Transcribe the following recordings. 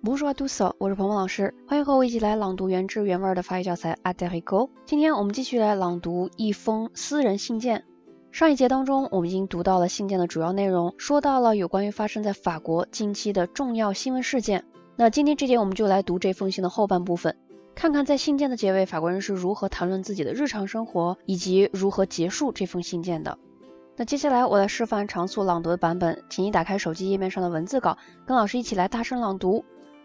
不是读杜索，我是鹏鹏老师，欢迎和我一起来朗读原汁原味的法语教材《阿 e 丽 o 今天我们继续来朗读一封私人信件。上一节当中，我们已经读到了信件的主要内容，说到了有关于发生在法国近期的重要新闻事件。那今天这节，我们就来读这封信的后半部分，看看在信件的结尾，法国人是如何谈论自己的日常生活，以及如何结束这封信件的。那接下来，我来示范常速朗读的版本，请你打开手机页面上的文字稿，跟老师一起来大声朗读。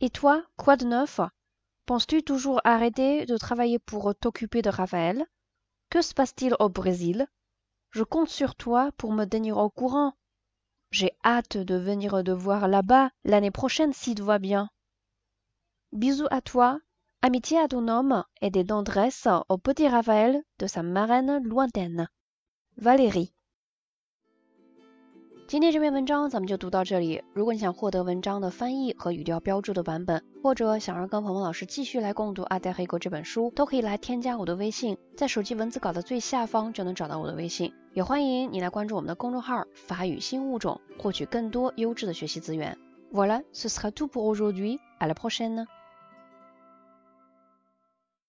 et toi quoi de neuf penses-tu toujours arrêter de travailler pour t'occuper de raphaël que se passe-t-il au brésil je compte sur toi pour me tenir au courant j'ai hâte de venir te voir là-bas l'année prochaine si tu va bien bisous à toi amitié à ton homme et des tendresses au petit raphaël de sa marraine lointaine valérie 今天这篇文章咱们就读到这里。如果你想获得文章的翻译和语调标注的版本，或者想让高鹏鹏老师继续来共读《阿呆黑狗》这本书，都可以来添加我的微信，在手机文字稿的最下方就能找到我的微信。也欢迎你来关注我们的公众号“法语新物种”，获取更多优质的学习资源。Voilà，ce sera tout pour aujourd'hui. À la prochaine.